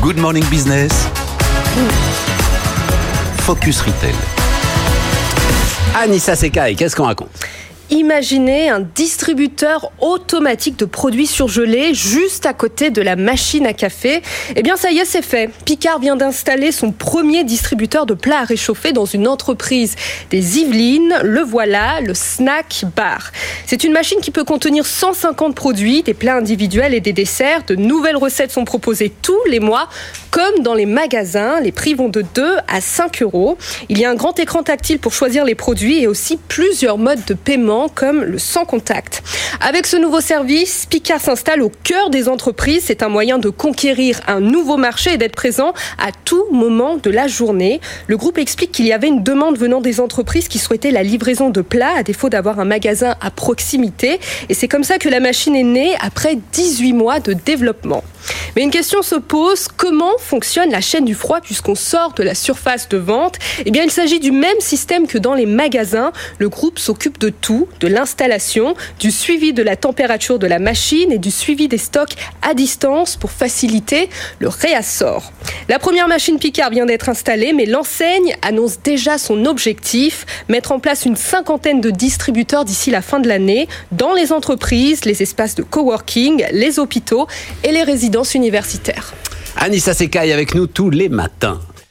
Good Morning Business. Focus Retail. Anissa Sekai, qu'est-ce qu'on raconte? Imaginez un distributeur automatique de produits surgelés juste à côté de la machine à café. Eh bien, ça y est, c'est fait. Picard vient d'installer son premier distributeur de plats à réchauffer dans une entreprise des Yvelines. Le voilà, le Snack Bar. C'est une machine qui peut contenir 150 produits, des plats individuels et des desserts. De nouvelles recettes sont proposées tous les mois, comme dans les magasins. Les prix vont de 2 à 5 euros. Il y a un grand écran tactile pour choisir les produits et aussi plusieurs modes de paiement comme le sans contact. Avec ce nouveau service, Picard s'installe au cœur des entreprises. C'est un moyen de conquérir un nouveau marché et d'être présent à tout moment de la journée. Le groupe explique qu'il y avait une demande venant des entreprises qui souhaitaient la livraison de plats à défaut d'avoir un magasin à proximité. Et c'est comme ça que la machine est née après 18 mois de développement. Mais une question se pose, comment fonctionne la chaîne du froid puisqu'on sort de la surface de vente? Eh bien, il s'agit du même système que dans les magasins. Le groupe s'occupe de tout, de l'installation, du suivi de la température de la machine et du suivi des stocks à distance pour faciliter le réassort. La première machine Picard vient d'être installée, mais l'enseigne annonce déjà son objectif, mettre en place une cinquantaine de distributeurs d'ici la fin de l'année dans les entreprises, les espaces de coworking, les hôpitaux et les résidences universitaires. Anissa Sekai avec nous tous les matins.